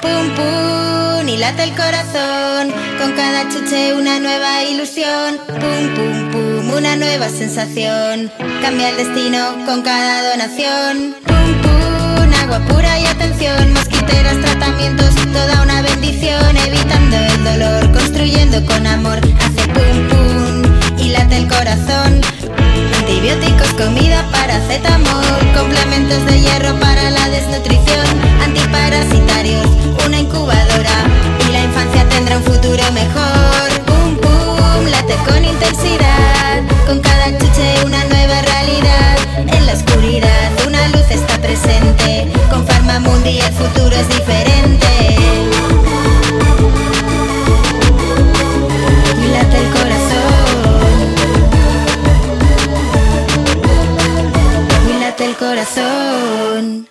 Pum pum y late el corazón, con cada chuche una nueva ilusión. Pum pum pum, una nueva sensación. Cambia el destino con cada donación. Pum pum, agua pura y atención, mosquiteras, tratamientos, toda una bendición. Evitando el dolor, construyendo con amor. Hace pum pum y late el corazón. Antibióticos, comida, paracetamol, complementos de el corazón.